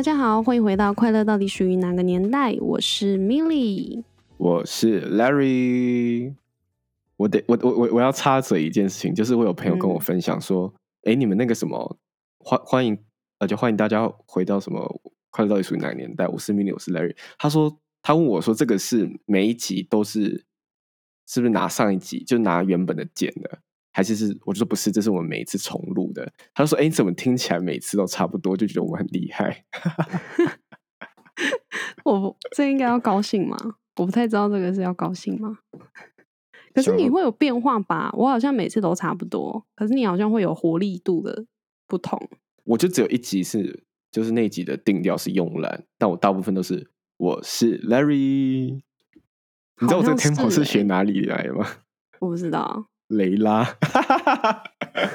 大家好，欢迎回到《快乐到底属于哪个年代》，我是 Milly。我是 Larry，我得我我我我要插嘴一件事情，就是我有朋友跟我分享说，哎、你们那个什么欢欢迎呃，就欢迎大家回到什么快乐到底属于哪个年代？我是 Milly，我是 Larry。他说他问我说，这个是每一集都是是不是拿上一集就拿原本的剪的，还是是我就说不是，这是我们每一次重录的。他就说，哎，你怎么听起来每次都差不多，就觉得我们很厉害。我不这应该要高兴吗？我不太知道这个是要高兴吗？可是你会有变化吧？我好像每次都差不多，可是你好像会有活力度的不同。我就只有一集是，就是那集的定调是慵懒，但我大部分都是我是 Larry。你知道我这个 tempo 是学哪里来的吗？我不知道，雷拉，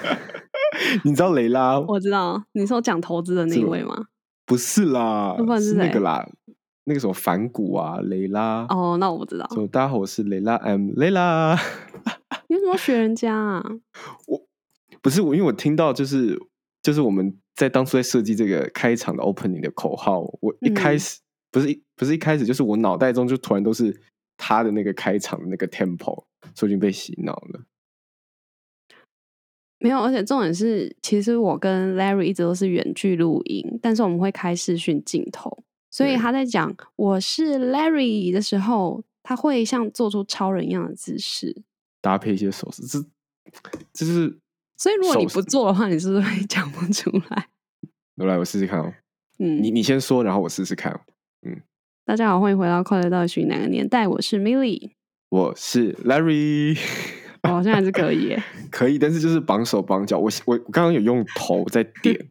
你知道雷拉？我知道你说讲投资的那一位吗？不是啦那不然，是是那谁个啦，那个什么反骨啊，雷拉。哦，那我不知道。就大家好，我是雷拉，I'm 雷拉。你为什么要学人家啊？我不是我，因为我听到就是就是我们在当初在设计这个开场的 opening 的口号，我一开嗯始、不是一不是一开始，就是我脑袋中就突然都是他的那个开场的那个 tempo，所以已经被洗脑了。没有，而且重点是，其实我跟 Larry 一直都是远距录音，但是我们会开视讯镜头，所以他在讲我是 Larry 的时候，他会像做出超人一样的姿势。搭配一些手势，这是所以如果你不做的话，你是不是会 讲不出来？我来我试试看哦。嗯，你你先说，然后我试试看。嗯大家好，欢迎回到快乐到底属于哪个年代？我是 Milly，我是 Larry，我好像还是可以耶。可以，但是就是绑手绑脚。我我我刚刚有用头在点，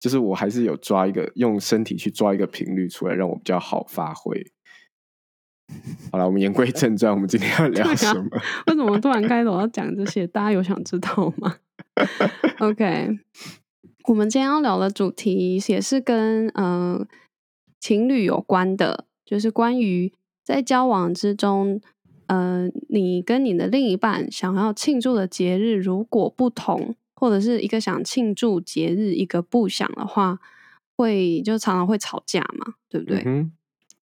就是我还是有抓一个用身体去抓一个频率出来，让我比较好发挥。好了，我们言归正传，我们今天要聊什么？为什么突然开头要讲这些？大家有想知道吗？OK，我们今天要聊的主题也是跟呃情侣有关的，就是关于在交往之中，呃，你跟你的另一半想要庆祝的节日如果不同，或者是一个想庆祝节日，一个不想的话，会就常常会吵架嘛，对不对？嗯。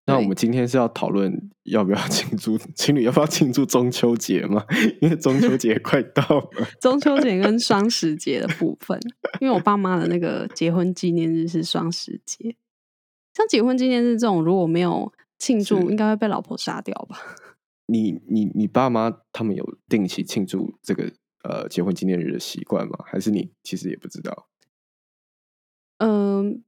那我们今天是要讨论要不要 庆祝情侣要不要庆祝中秋节吗？因为中秋节快到了。中秋节跟双十节的部分，因为我爸妈的那个结婚纪念日是双十节，像结婚纪念日这种，如果没有庆祝，应该会被老婆杀掉吧？你你你爸妈他们有定期庆祝这个呃结婚纪念日的习惯吗？还是你其实也不知道？嗯、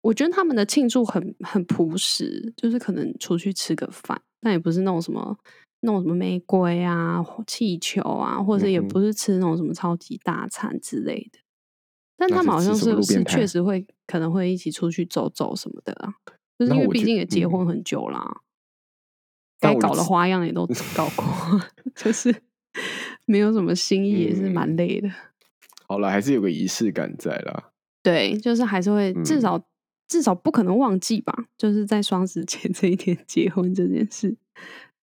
我觉得他们的庆祝很很朴实，就是可能出去吃个饭，但也不是那种什么那种什么玫瑰啊、气球啊，或者也不是吃那种什么超级大餐之类的。但他们好像是是路边摊确实会可能会一起出去走走什么的啊，就是因为毕竟也结嗯婚很久啦，该搞的花样也都 搞过，就是没有什么新意，也是蛮嗯累的。好了，还是有个仪式感在啦。对，就是还是会至嗯少、至少不可能忘记吧，就是在双十节这一天结婚这件事，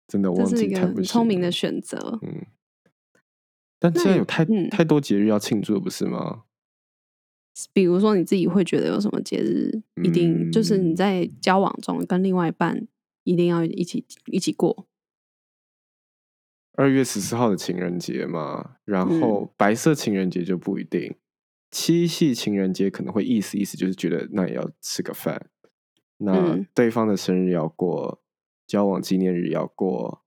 真的这是一个很聪明的选择。嗯，但现在有太、嗯太多节日要庆祝，不是吗？比如说你自己会觉得有什么节日一定、就是你嗯在交往中跟另外一半一定要一起一起过，二月十四号的情人节嘛，然嗯后白色情人节就不一定，七夕情人节可能会意思意思，就是觉得那也要吃个饭，那嗯对方的生日要过，交往纪念日要过，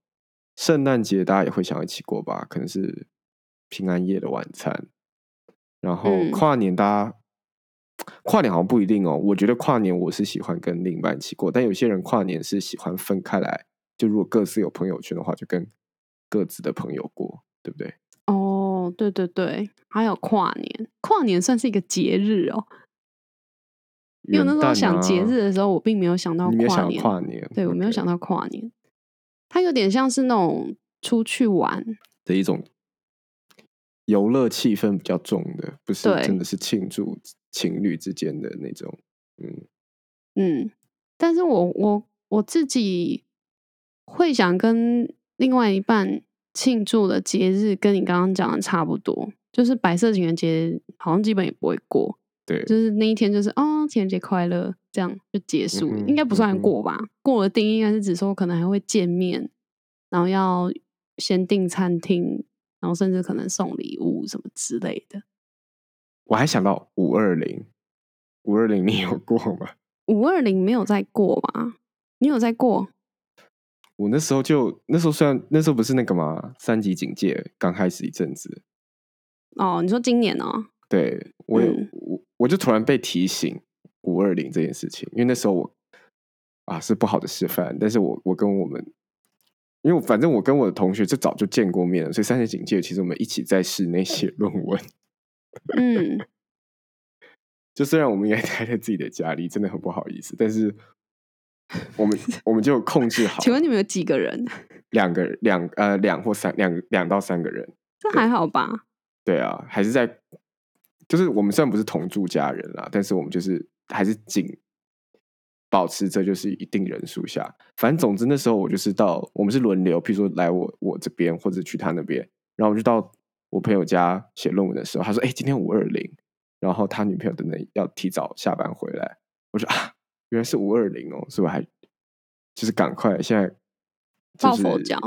圣诞节大家也会想要一起过吧？可能是平安夜的晚餐，然后嗯跨年大家。跨年好像不一定哦，我觉得跨年我是喜欢跟另一半一起过，但有些人跨年是喜欢分开来，就如果各自有朋友圈的话，就跟各自的朋友过，对不对？哦，对对对，还有跨年，跨年算是一个节日哦。因为那时候想节啊日的时候，我并没有想到跨年，跨年，对我没有想到跨年，它有点像是那种出去玩，的一种游乐气氛比较重的，不是真的是庆祝情侣之间的那种，嗯，嗯，但是我我我自己会想跟另外一半庆祝的节日，跟你刚刚讲的差不多，就是白色情人节，好像基本也不会过，对，就是那一天就是哦情人节快乐，这样就结束了，嗯应该不算过吧？过的定义应该是指说可能还会见面，然后要先订餐厅，然后甚至可能送礼物什么之类的。我还想到五二零，五二零你有过吗？五二零没有在过吗？你有在过？我那时候就那时候虽然那时候不是那个嘛三级警戒刚开始一阵子，哦，你说今年哦？对我有、嗯我我就突然被提醒五二零这件事情，因为那时候我啊是不好的示范，但是我我跟我们，因为反正我跟我的同学就早就见过面了，所以三级警戒其实我们一起在室内写论文。嗯，就虽然我们应该 待在自己的家里，真的很不好意思，但是我们 我们就控制好。请问你们有几个人？两个人两呃两或三两两到三个人，这还好吧？对啊，还是在，就是我们虽然不是同住家人啦，但是我们就是还是仅保持着就是一定人数下。反正总之那时候我就是到我们是轮流，譬如说来我我这边或者去他那边，然后我就到我朋友家写论文的时候，他说：“哎、今天五二零，然后他女朋友等等要提早下班回来。”我说：“啊，原来是五二零哦，所以我还就是赶快现在、就是、抱佛脚。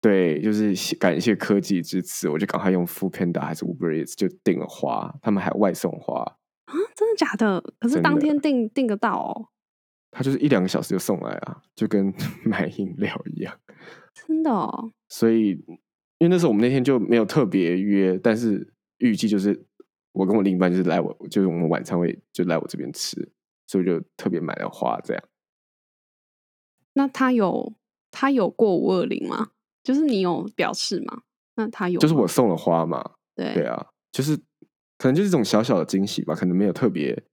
对，就是感谢科技之赐，我就赶快用 o Panda 还是 Uber Eats 就订了花，他们还外送花，啊，真的假的？可是当天订订得到哦，他就是一两个小时就送来啊，就跟 买饮料一样。真的哦。所以，因为那时候我们那天就没有特别约，但是预计就是我跟我另一半就是来我，就是我们晚餐会就来我这边吃，所以就特别买了花这样。那他有他有过五二零吗？就是你有表示吗？那他有，就是我送了花嘛，对对啊，就是可能就是这种小小的惊喜吧，可能没有特别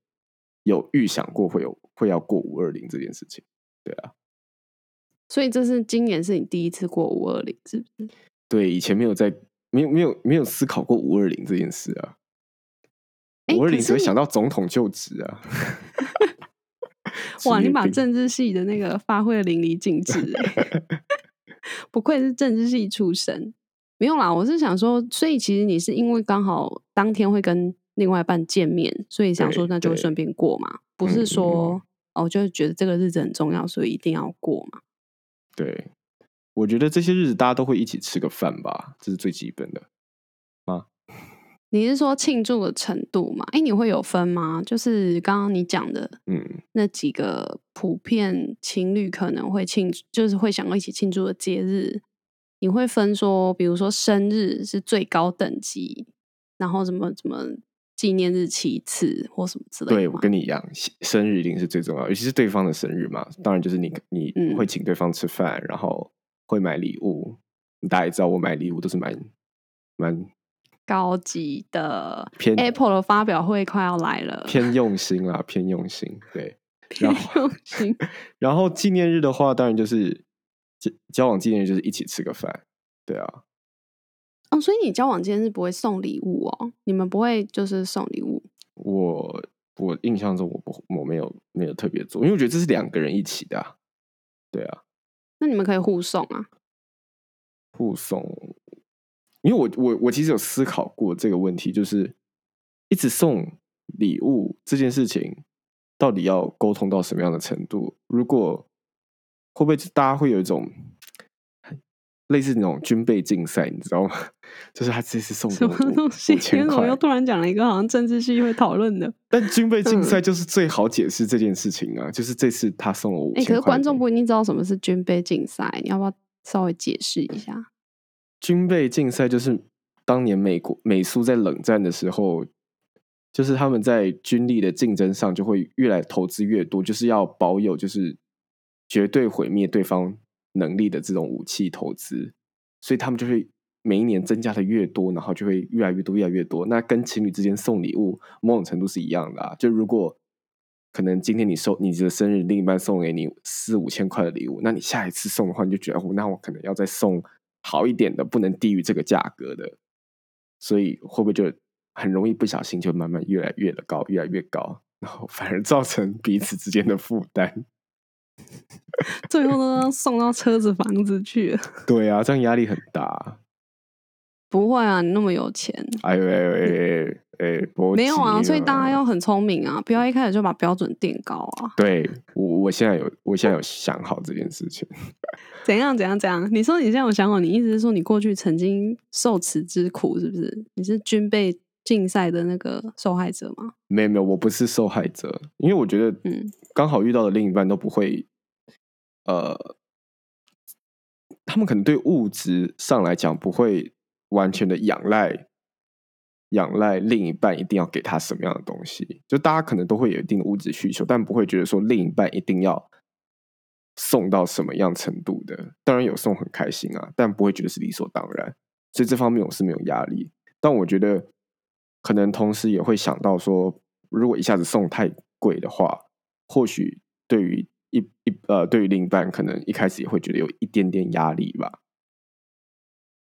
有预想过会有会要过五二零这件事情。对啊，所以这是今年是你第一次过五二零，是不是？对，以前没有在没有没有没有思考过五二零这件事啊。五二零只会想到总统就职啊。哇，你把政治系的那个发挥的淋漓尽致哎，不愧是政治系出身。没有啦，我是想说，所以其实你是因为刚好当天会跟另外一半见面，所以想说那就顺便过嘛，不是说、哦，就是觉得这个日子很重要，所以一定要过嘛。对，我觉得这些日子大家都会一起吃个饭吧，这是最基本的。你是说庆祝的程度吗？哎，你会有分吗？就是刚刚你讲的嗯，那几个普遍情侣可能会庆，就是会想要一起庆祝的节日，你会分说，比如说生日是最高等级，然后什么什么纪念日其次或什么之类的对我跟你一样，生日一定是最重要，尤其是对方的生日嘛。当然就是你你嗯会请对方吃饭，然后会买礼物。大家也知道，我买礼物都是蛮蛮高级的偏 Apple 的发表会快要来了，偏用 心啦，偏用心。对，偏用心。然后纪念日的话，当然就是交交往纪念日就是一起吃个饭。对啊，哦，所以你交往纪念日不会送礼物哦？你们不会就是送礼物？我我印象中我不我没有没有特别做，因为我觉得这是两个人一起的、啊。对啊，那你们可以互送啊。互送，因为我我我其实有思考过这个问题，就是一直送礼物这件事情，到底要沟通到什么样的程度？如果会不会大家会有一种类似那种军备竞赛，你知道吗？就是他这次送什么东西？五千块为什么又，突然讲了一个好像政治系会讨论的？但军备竞嗯赛就是最好解释这件事情啊，就是这次他送了我五哎、可是观众不一定知道什么是军备竞赛，你要不要稍微解释一下？军备竞赛就是当年美国美苏在冷战的时候，就是他们在军力的竞争上就会越来投资越多，就是要保有就是绝对毁灭对方能力的这种武器投资，所以他们就会每一年增加的越多，然后就会越来越多，越来越多。那跟情侣之间送礼物某种程度是一样的啊，就如果可能今天你收你的生日，另一半送给你四五千块的礼物，那你下一次送的话，你就觉得哦，那我可能要再送好一点的，不能低于这个价格的，所以会不会就很容易不小心就慢慢越来越的高，越来越高，然后反而造成彼此之间的负担？最后都要送到车子、房子去了。对啊，这样压力很大。不会啊，你那么有钱。哎呦哎呦哎哎，没有啊，所以大家要要很聪明啊，不要一开始就把标准定高啊。对我我现在有我现在有想好这件事情。怎样怎样怎样？你说你现在有想好？你意思是说你过去曾经受此之苦，是不是？你是军备竞赛的那个受害者吗？没有没有，我不是受害者，因为我觉得，嗯，刚好遇到的另一半都不会，呃，他们可能对物质上来讲不会完全的仰赖，仰赖另一半一定要给他什么样的东西，就大家可能都会有一定的物质需求，但不会觉得说另一半一定要送到什么样程度的。当然有送很开心啊，但不会觉得是理所当然，所以这方面我是没有压力。但我觉得可能同时也会想到说，如果一下子送太贵的话，或许对于一一呃，对于另一半可能一开始也会觉得有一点点压力吧。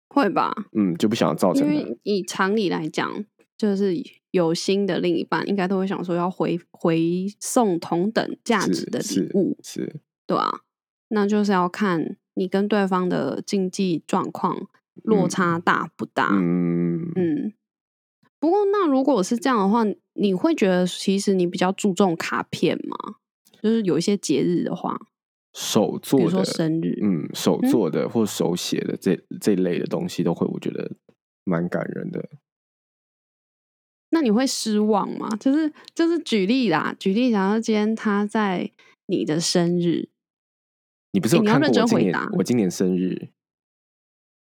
会吧？嗯，就不想造成因成为以常理来讲，就是有心的另一半应该都会想说要回回送同等价值的是礼物，是对啊，那就是要看你跟对方的经济状况落差大不大。嗯嗯，不过那如果是这样的话，你会觉得其实你比较注重卡片吗？就是有一些节日的话，手做的比如说生日，嗯，手做的或手写的这这类的东西都会，我觉得蛮感人的。那你会失望吗？就是就是举例啦，举例，假如今天他在你的生日，你不是有看过欸你要认真我今年回答我今年生日？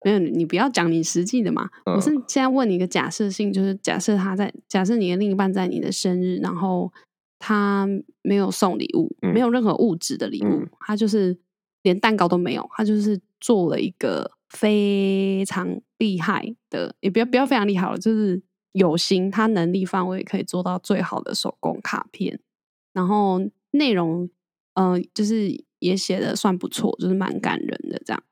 没有你不要讲你实际的嘛，我是嗯。现在问你一个假设性，就是假设他在假设你的另一半在你的生日，然后他没有送礼物，嗯。没有任何物质的礼物，嗯。他就是连蛋糕都没有，他就是做了一个非常厉害的，也不要不要非常厉害了，就是有心，他能力范围可以做到最好的手工卡片，然后内容呃就是也写的算不错，就是蛮感人的这样。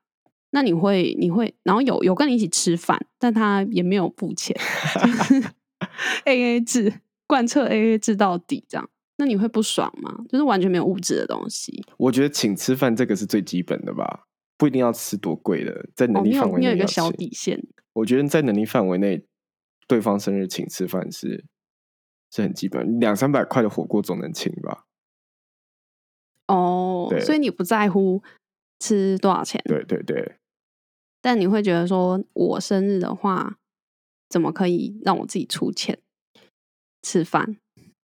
那你会你会，然后有有跟你一起吃饭，但他也没有付钱，就是 A A 制，贯彻 A A 制到底这样。那你会不爽吗？就是完全没有物质的东西。我觉得请吃饭这个是最基本的吧，不一定要吃多贵的，在哦，能力范围内你有一个小底线。我觉得在能力范围内，对方生日请吃饭是是很基本，两三百块的火锅总能请吧？哦，所以你不在乎吃多少钱，对对对，但你会觉得说，我生日的话，怎么可以让我自己出钱吃饭？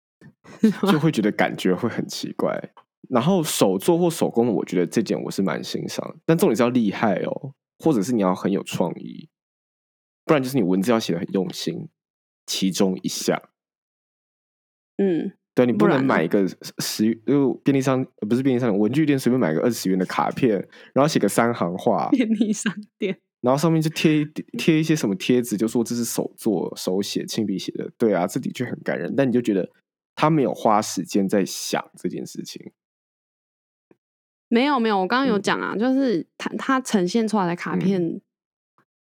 就会觉得感觉会很奇怪。然后手做或手工，我觉得这点我是蛮欣赏，但重点是要厉害哦，或者是你要很有创意，不然就是你文字要写的很用心，其中一项。嗯，对你不能买一个十就便利商呃不是便利商店文具店随便买个二十元的卡片，然后写个三行话，便利商店。然后上面就贴一贴一些什么贴纸，就说这是手作手写亲笔写的。对啊，这的确很感人，但你就觉得他没有花时间在想这件事情。没有没有，我刚刚有嗯讲啊，就是它它呈现出来的卡嗯片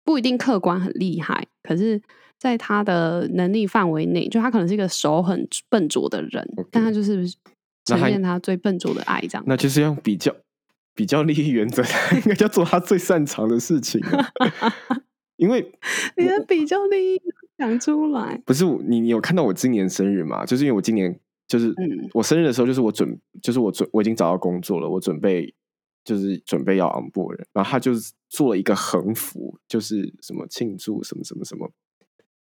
不一定客观很厉害，可是在他的能力范围内，就他可能是一个手很笨拙的人但他就是呈现他最笨拙的爱这样。那就是用比较比较利益原则，他 应该叫做他最擅长的事情啊。因为 你的比较利益讲出来，不是你你有看到我今年生日吗？就是因为我今年就是嗯我生日的时候，就是我准就是我准我已经找到工作了，我准备就是准备要 on board，了然后他就是做了一个横幅，就是什么庆祝什么什么什么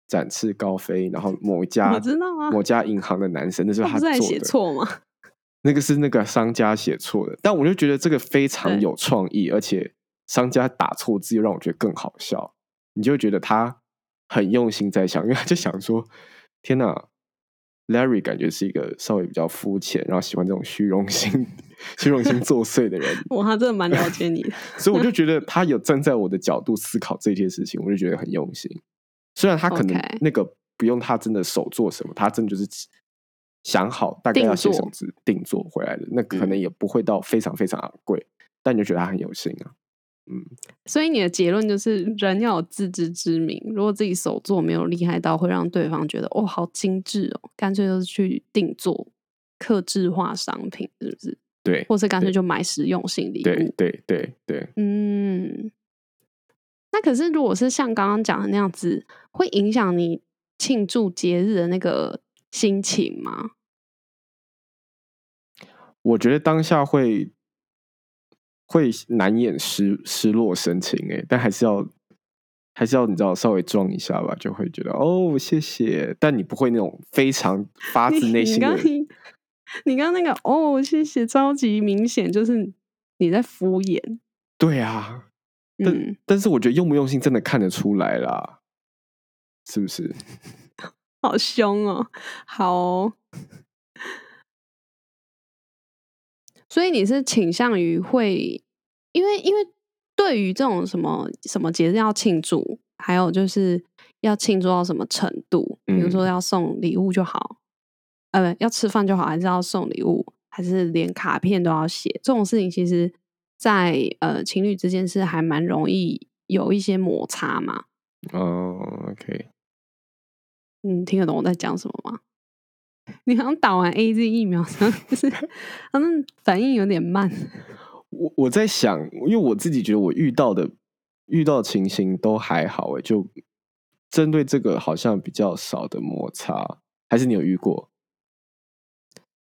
展翅高飞，然后某一家我知道啊某家银行的男生，那是他他在做的，写错吗？那个是那个商家写错的，但我就觉得这个非常有创意，而且商家打错字又让我觉得更好笑，你就会觉得他很用心在想，因为他就想说，天哪，Larry 感觉是一个稍微比较肤浅，然后喜欢这种虚荣心、虚荣心作祟的人，哇，他真的蛮了解你的。所以我就觉得他有站在我的角度思考这件事情，我就觉得很用心。虽然他可能那个不用他真的手做什么，他真的就是想好大概要写什么字定做回来的，那可能也不会到非常非常昂贵，但你就觉得他很有心啊。嗯，所以你的结论就是，人要有自知之明。如果自己手做没有厉害到会让对方觉得哦好精致哦，干脆就是去定做克制化商品，是不是？对，或是干脆就买实用性礼物。对对对对，嗯，那可是如果是像刚刚讲的那样子，会影响你庆祝节日的那个心情吗？我觉得当下会会难掩失失落神情诶，但还是要还是要你知道稍微装一下吧，就会觉得哦谢谢，但你不会那种非常发自内心的你刚。你刚刚那个哦，谢谢，超级明显，就是你在敷衍。对啊，但、嗯，但是我觉得用不用心真的看得出来啦，是不是？好凶哦，好哦。所以你是倾向于会，因为因为对于这种什么什么节日要庆祝，还有就是要庆祝到什么程度，比如说嗯要送礼物就好，呃，要吃饭就好，还是要送礼物，还是连卡片都要写？这种事情其实在，呃情侣之间是还蛮容易有一些摩擦嘛。哦，OK，嗯，听得懂我在讲什么吗？你好像打完 A Z 疫苗，反应有点慢。我我在想，因为我自己觉得我遇到的遇到的情形都还好诶，就针对这个好像比较少的摩擦，还是你有遇过？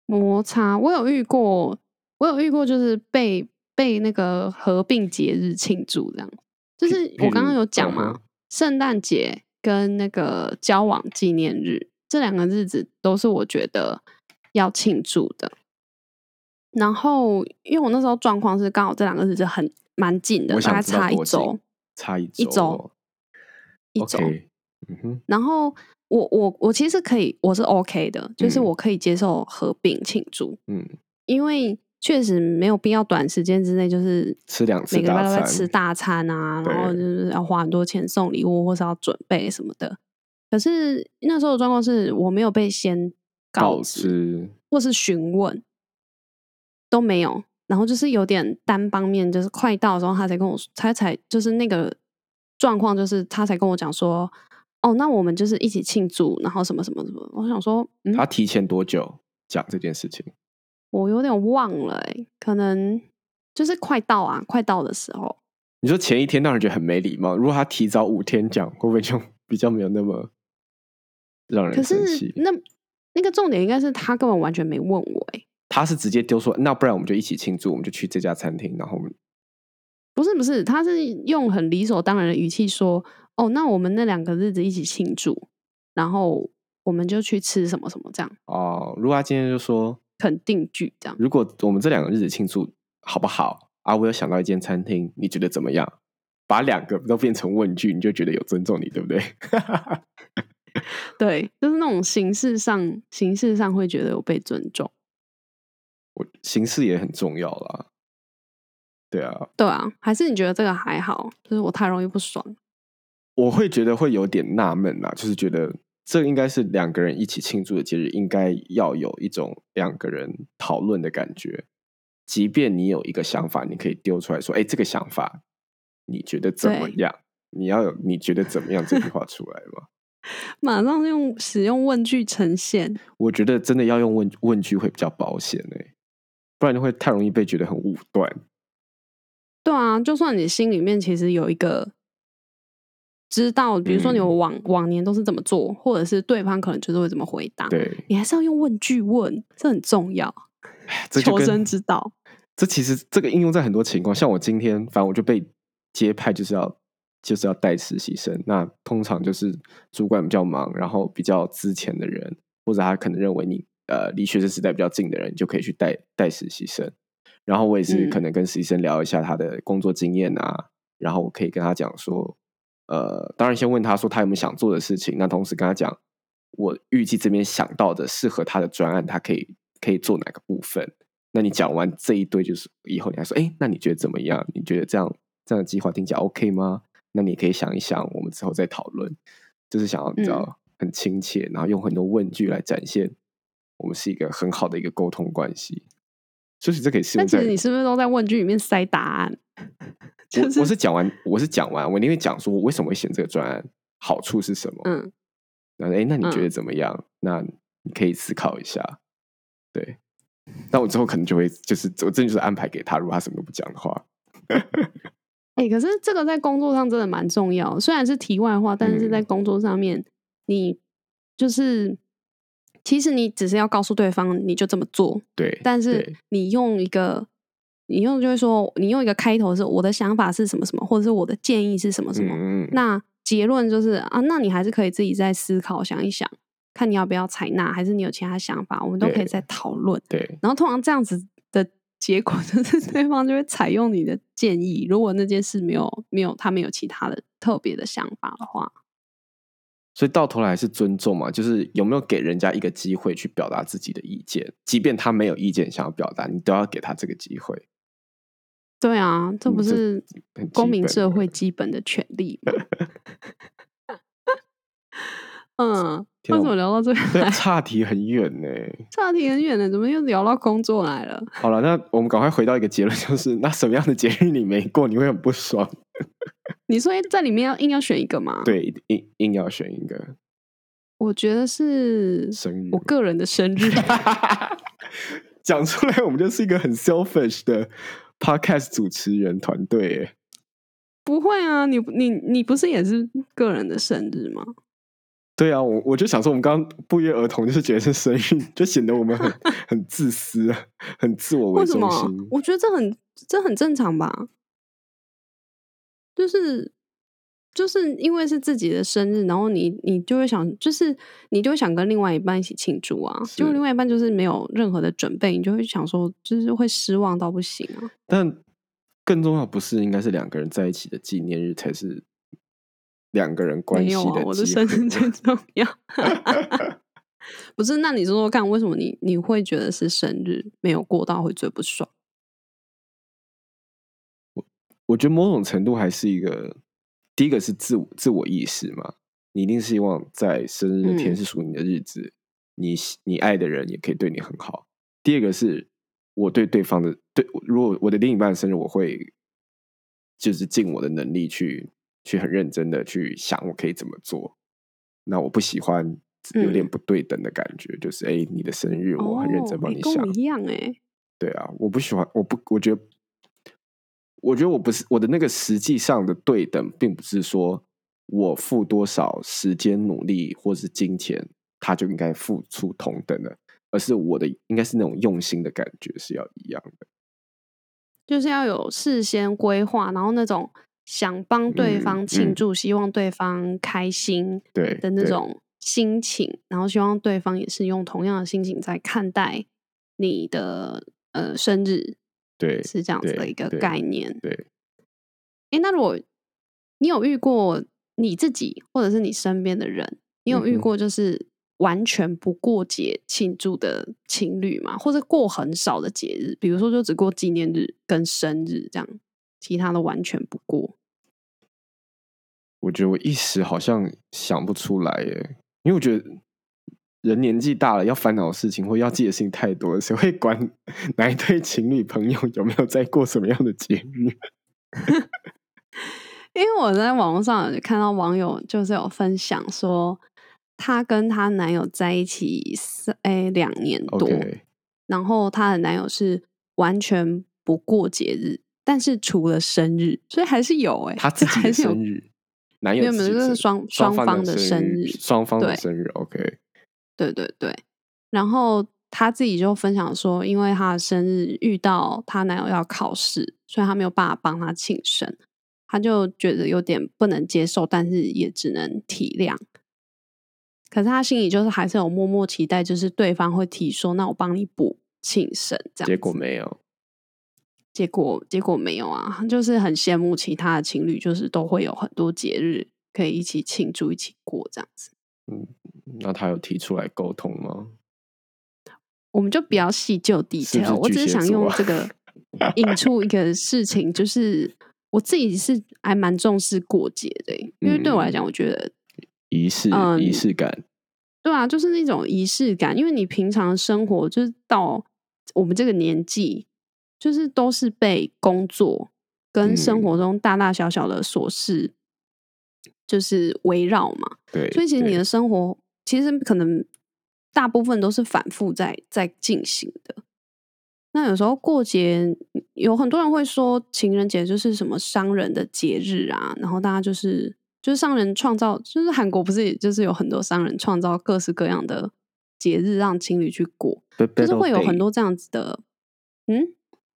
摩擦，我有遇过，我有遇过，就是被被那个合并节日庆祝这样。就是我刚刚有讲嗯嘛哼，圣诞节跟那个交往纪念日这两个日子都是我觉得要庆祝的。然后，因为我那时候状况是刚好这两个日子很蛮近的，大概差一周，差一一周哦一周。嗯哼，然后我我我其实可以，我是 OK 的，就是嗯我可以接受合并庆祝，嗯，因为确实没有必要短时间之内就是吃两次每个礼拜，都在吃大餐啊，然后就是要花很多钱送礼物或是要准备什么的。可是那时候的状况是我没有被先告告知知，或是询问，都没有。然后就是有点单方面，就是快到的时候，他才跟我说，他才就是那个状况，就是他才跟我讲说，哦，那我们就是一起庆祝，然后什么什么什么。我想说，嗯，他提前多久讲这件事情？我有点忘了、欸，可能就是快到啊，快到的时候，你说前一天让人觉得很没礼貌，如果他提早五天讲，会不会就比较没有那么让可人生气？是那那个重点应该是他根本完全没问我、欸，他是直接丢说，那不然我们就一起庆祝，我们就去这家餐厅，然后我们不是不是，他是用很理所当然的语气说：“哦，那我们那两个日子一起庆祝，然后我们就去吃什么什么，这样。哦，如果他今天就说，肯定句这样。如果我们这两个日子庆祝好不好啊？我有想到一间餐厅，你觉得怎么样？把两个都变成问句，你就觉得有尊重你，对不对？对，就是那种形式上，形式上会觉得有被尊重。我形式也很重要啦。对啊，对啊，还是你觉得这个还好？就是我太容易不爽。我会觉得会有点纳闷啦，就是觉得这应该是两个人一起庆祝的节日，应该要有一种两个人讨论的感觉。即便你有一个想法，你可以丢出来说：“哎，这个想法你觉得怎么对样？”你要有你觉得怎么样这句话出来吗？马上用使用问句呈现，我觉得真的要用问问句会比较保险哎、不然就会太容易被觉得很武断。对啊，就算你心里面其实有一个知道，比如说你们往、往年都是怎么做，或者是对方可能就是会怎么回答，对，你还是要用问句问，这很重要，求这求生之道。这其实这个应用在很多情况，像我今天，反正我就被接派，就是要就是要带实习生。那通常就是主管比较忙，然后比较资浅的人，或者他可能认为你呃离学生时代比较近的人，你就可以去带带实习生。然后我也是嗯可能跟实习生聊一下他的工作经验啊，然后我可以跟他讲说，呃，当然先问他说他有没有想做的事情，那同时跟他讲我预计这边想到的适合他的专案，他可以可以做哪个部分。那你讲完这一堆，就是以后你还说，哎，那你觉得怎么样？你觉得这样这样的计划听起来 OK 吗？那你可以想一想，我们之后再讨论。就是想要你知道、很亲切，然后用很多问句来展现我们是一个很好的一个沟通关系。所以这可以适那其实你是不是都在问句里面塞答案？就我我是讲完，我是讲完，我因为讲说我为什么会选这个专案，好处是什么？嗯，那哎，那你觉得嗯怎么样？那你可以思考一下。对，那我之后可能就会就是我真的就是安排给他，如果他什么都不讲的话，哎、可是这个在工作上真的蛮重要，虽然是题外话，但是在嗯工作上面，你就是其实你只是要告诉对方你就这么做，对，但是你用一个，你用就是说，你用一个开头是我的想法是什么什么，或者是我的建议是什么什么，那结论就是啊，那你还是可以自己再思考想一想，看你要不要采纳，还是你有其他想法，我们都可以再讨论。对然后通常这样子的结果 就是对方就会采用你的建议，如果那件事没有没有他没有其他的特别的想法的话，所以到头来还是尊重嘛，就是有没有给人家一个机会去表达自己的意见，即便他没有意见想要表达，你都要给他这个机会。对啊，这不是公民社会基本的权利吗？嗯，为什么聊到这边对啊，来？差题很远呢。差题很远呢，怎么又聊到工作来了？好了，那我们赶快回到一个结论，就是那什么样的节日你没过，你会很不爽？你说在里面要硬要选一个吗？，对，硬硬要选一个我觉得是生日我个人的生日。讲出来，我们就是一个很 selfish 的 podcast 主持人团队耶。不会啊，你你你不是也是个人的生日吗？对啊，我我就想说，我们刚刚不约而同就是觉得是生日，就显得我们很 很自私，啊，很自我为为什么中心？。我觉得这很这很正常吧，就是就是因为是自己的生日，然后你你就会想，就是你就会想跟另外一半一起庆祝啊，就是另外一半就是没有任何的准备，你就会想说，就是会失望到不行啊。但更重要不是应该是两个人在一起的纪念日才是两个人关系没有啊，我的生日最重要。不是，那你说说看，为什么你你会觉得是生日没有过到会最不爽？我我觉得某种程度还是一个，第一个是自我自我意识嘛，你一定希望在生日那天嗯是属于你的日子，你喜你爱的人也可以对你很好。第二个是我对对方的对，如果我的另一半生日，我会就是尽我的能力去去很认真的去想我可以怎么做。那我不喜欢有点嗯不对等的感觉，就是哎，你的生日我很认真哦帮你想诶跟我，一样哎、对啊，我不喜欢，我不，我觉得，我觉得我不是我的那个实际上的对等，并不是说我付多少时间、努力或是金钱，他就应该付出同等的，而是我的应该是那种用心的感觉是要一样的。就是要有事先规划，然后那种想帮对嗯方庆嗯祝、希望对方开心对的那对种心情，然后希望对方也是用同样的心情在看待你的呃生日，对是这样子的一个概念。对，哎，那如果你有遇过你自己或者是你身边的人，你有遇过就是完全不过节庆祝的情侣吗？或者过很少的节日，比如说就只过纪念日跟生日这样，其他的完全不过。我觉得我一时好像想不出来耶，因为我觉得人年纪大了，要烦恼的事情或要记的事情太多了，谁会管 哪一对情侣朋友有没有在过什么样的节日？因为我在网络上有看到网友就是有分享说，她跟她男友在一起三诶两年多然后她的男友是完全不过节日，但是除了生日，所以还是有诶、他 自己的生日，男友没有没有自己的生这是双双双方的的生日双方的生日，OK，对对对，然后她自己就分享说，因为她的生日遇到她男友要考试，所以她没有办法帮他庆生，她就觉得有点不能接受，但是也只能体谅。可是她心里就是还是有默默期待，就是对方会提说，那我帮你补庆生这样子。结果没有。结果结果没有啊，就是很羡慕其他的情侣，就是都会有很多节日可以一起庆祝、一起过这样子。那他有提出来沟通吗？我们就不要细究是 detail，我只是想用这个引出一个事情，就是我自己是还蛮重视过节的欸、因为对我来讲，我觉得仪式、嗯仪式感，对啊，就是那种仪式感，因为你平常生活就是到我们这个年纪，就是都是被工作跟生活中大大小小的琐事就是围绕嘛。对，所以其实你的生活其实可能大部分都是反复在在进行的。那有时候过节，有很多人会说情人节就是什么商人的节日啊，然后大家就是就是商人创造，就是韩国不是也就是有很多商人创造各式各样的节日让情侣去过，就是会有很多这样子的，嗯，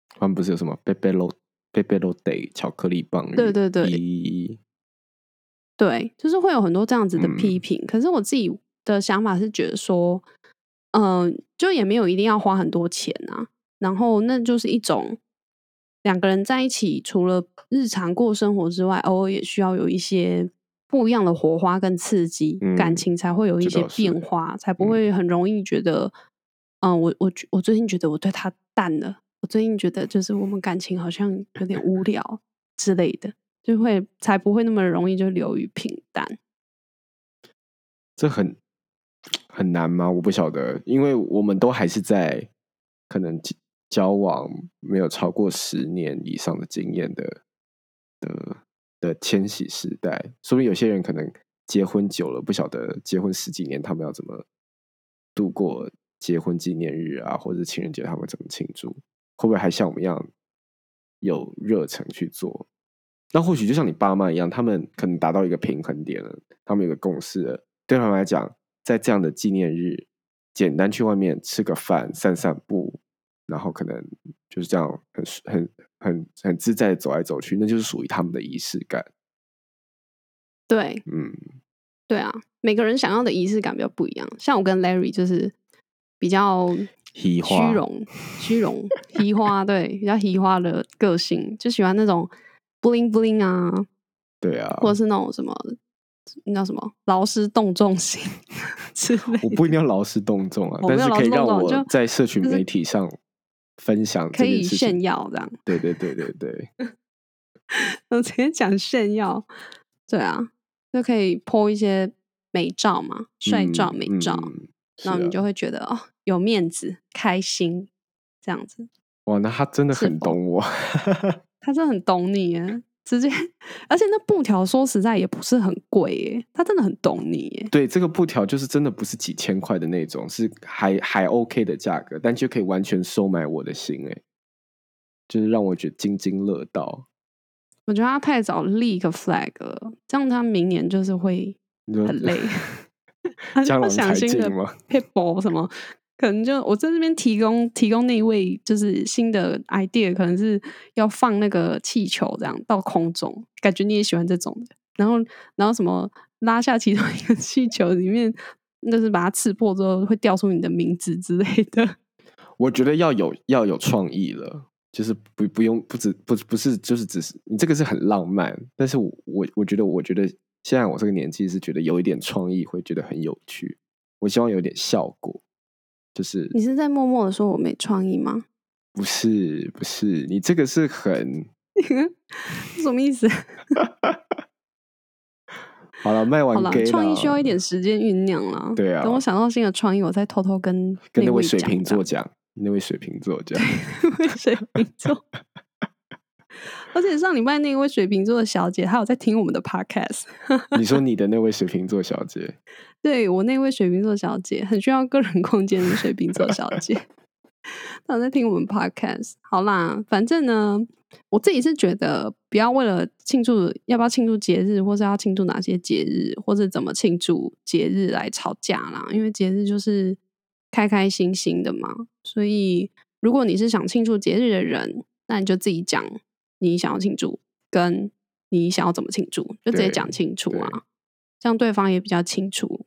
他们不是有什么贝贝罗贝贝罗 day 巧克力棒日？对对对对，就是会有很多这样子的嗯批评。可是我自己的想法是觉得说，嗯、就也没有一定要花很多钱啊。然后那就是一种两个人在一起，除了日常过生活之外，偶尔也需要有一些不一样的火花跟刺激，嗯感情才会有一些变化，才不嗯会很容易觉得，嗯、我我我最近觉得我对他淡了，我最近觉得就是我们感情好像有点无聊之类的。就会才不会那么容易就流于平淡。这很很难吗？我不晓得，因为我们都还是在可能交往没有超过十年以上的经验的的的千禧时代，说明有些人可能结婚久了，不晓得结婚十几年他们要怎么度过结婚纪念日啊，或者情人节他们怎么庆祝，会不会还像我们一样有热忱去做？那或许就像你爸妈一样，他们可能达到一个平衡点了，他们有个共识了。对他们来讲，在这样的纪念日，简单去外面吃个饭、散散步，然后可能就是这样很很很很自在的走来走去，那就是属于他们的仪式感。对嗯，对啊，每个人想要的仪式感比较不一样。像我跟 Larry 就是比较虚荣虚荣、虚花，对，比较虚花的个性，就喜欢那种 bling bling 啊，对啊，或者是那种什么，那叫什么劳师动众型 之类。我不一定要劳师动众啊，我没有劳师但是可以让动众就我在社群媒体上分享可以事情炫。耀这样，对对对对对，我直接讲炫耀，对啊，就可以 po 一些美照嘛，帅照、嗯美照，嗯然后你就会觉得哦，有面子、开心这样子。哇，那他真的是否很懂我。他真的很懂你耶，直接，而且那布条说实在也不是很贵耶，他真的很懂你耶。对，这个布条就是真的不是几千块的那种，是还还 OK 的价格，但就可以完全收买我的心，哎，就是让我觉得津津乐道。我觉得他太早立一个 flag 了，这样他明年就是会很累。他就不江郎才想新的尽吗？people 什么，可能就我在这边提供提供那一位就是新的 idea，可能是要放那个气球这样到空中，感觉你也喜欢这种的。然后然后什么拉下其中一个 气球里面，就是把它刺破之后会掉出你的名字之类的。我觉得要有要有创意了，就是不不用不只不不是就是只是你这个是很浪漫，但是我我我觉得我觉得现在我这个年纪是觉得有一点创意会觉得很有趣，我希望有点效果，就是你是在默默的说我没创意吗？不是不是你这个是很 什么意思？好了卖完好了创意需要一点时间酝酿了。对啊等我想到新的创意，我再偷偷跟跟那位位水瓶座讲，那位水瓶座讲，那位水瓶座。而且上礼拜那位水瓶座的小姐，她有在听我们的 podcast。你说你的那位水瓶座小姐，对我那位水瓶座小姐，很需要个人空间的水瓶座小姐，她有在听我们 podcast。好啦，反正呢，我自己是觉得，不要为了庆祝要不要庆祝节日，或是要庆祝哪些节日，或者怎么庆祝节日来吵架啦。因为节日就是开开心心的嘛，所以如果你是想庆祝节日的人，那你就自己讲你想要庆祝，跟你想要怎么庆祝，就直接对讲清楚对啊，这样对方也比较清楚。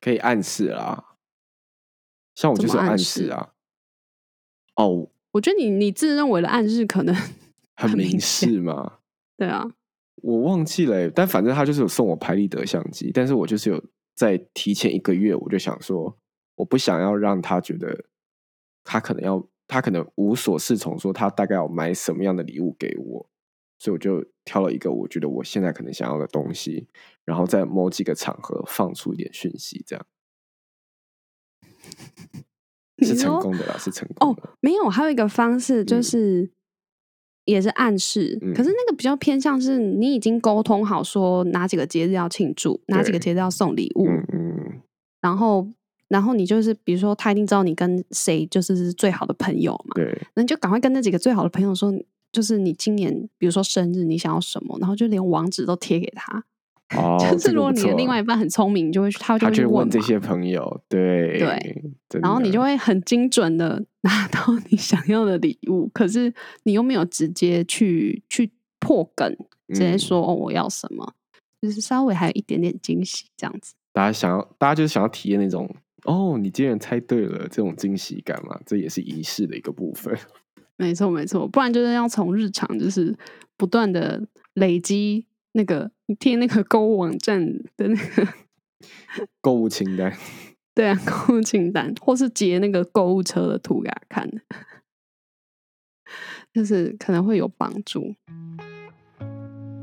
可以暗示啦。像我就是暗示示啊。哦，我觉得你你自认为的暗示可能很明示嘛。对啊，我忘记了欸、但反正他就是有送我拍立得相机，但是我就是有在提前一个月，我就想说，我不想要让他觉得他可能要，他可能无所适从，说他大概要买什么样的礼物给我，所以我就挑了一个我觉得我现在可能想要的东西，然后在某几个场合放出一点讯息，这样是成功的啦，是成功的。没有，还有一个方式就是。也是暗示，可是那个比较偏向是你已经沟通好说哪几个节日要庆祝，哪几个节日要送礼物，嗯，然后然后你就是比如说他一定知道你跟谁就是最好的朋友嘛，对，那你就赶快跟那几个最好的朋友说，就是你今年比如说生日你想要什么，然后就连网址都贴给他。哦，就是如果你的另外一半很聪明，就会他就会问这些朋友，对对，然后你就会很精准的拿到你想要的礼物，可是你又没有直接去去破梗，直接说哦我要什么，就是稍微还有一点点惊喜这样子。大家想要，大家就是想要体验那种哦，你竟然猜对了这种惊喜感嘛？这也是仪式的一个部分。没错没错，不然就是要从日常就是不断的累积。那个你贴那个购物网站的那个 购物清单，对啊，购物清单，或是截那个购物车的图给他看，就是可能会有帮助。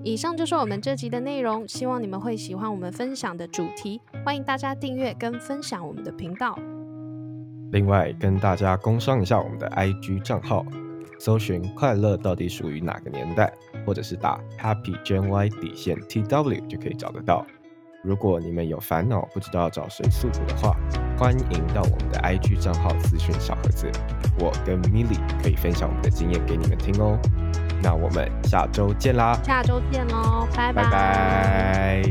以上就是我们这集的内容，希望你们会喜欢我们分享的主题。欢迎大家订阅跟分享我们的频道。另外，跟大家工商一下我们的 IG 账号。搜寻快乐到底属于哪个年代，或者是打 Happy Gen Y 底线 T W 就可以找得到。如果你们有烦恼不知道找谁诉苦的话，欢迎到我们的 IG 账号咨询小盒子，我跟 Milly 可以分享我们的经验给你们听哦。那我们下周见啦！下周见喽，拜拜。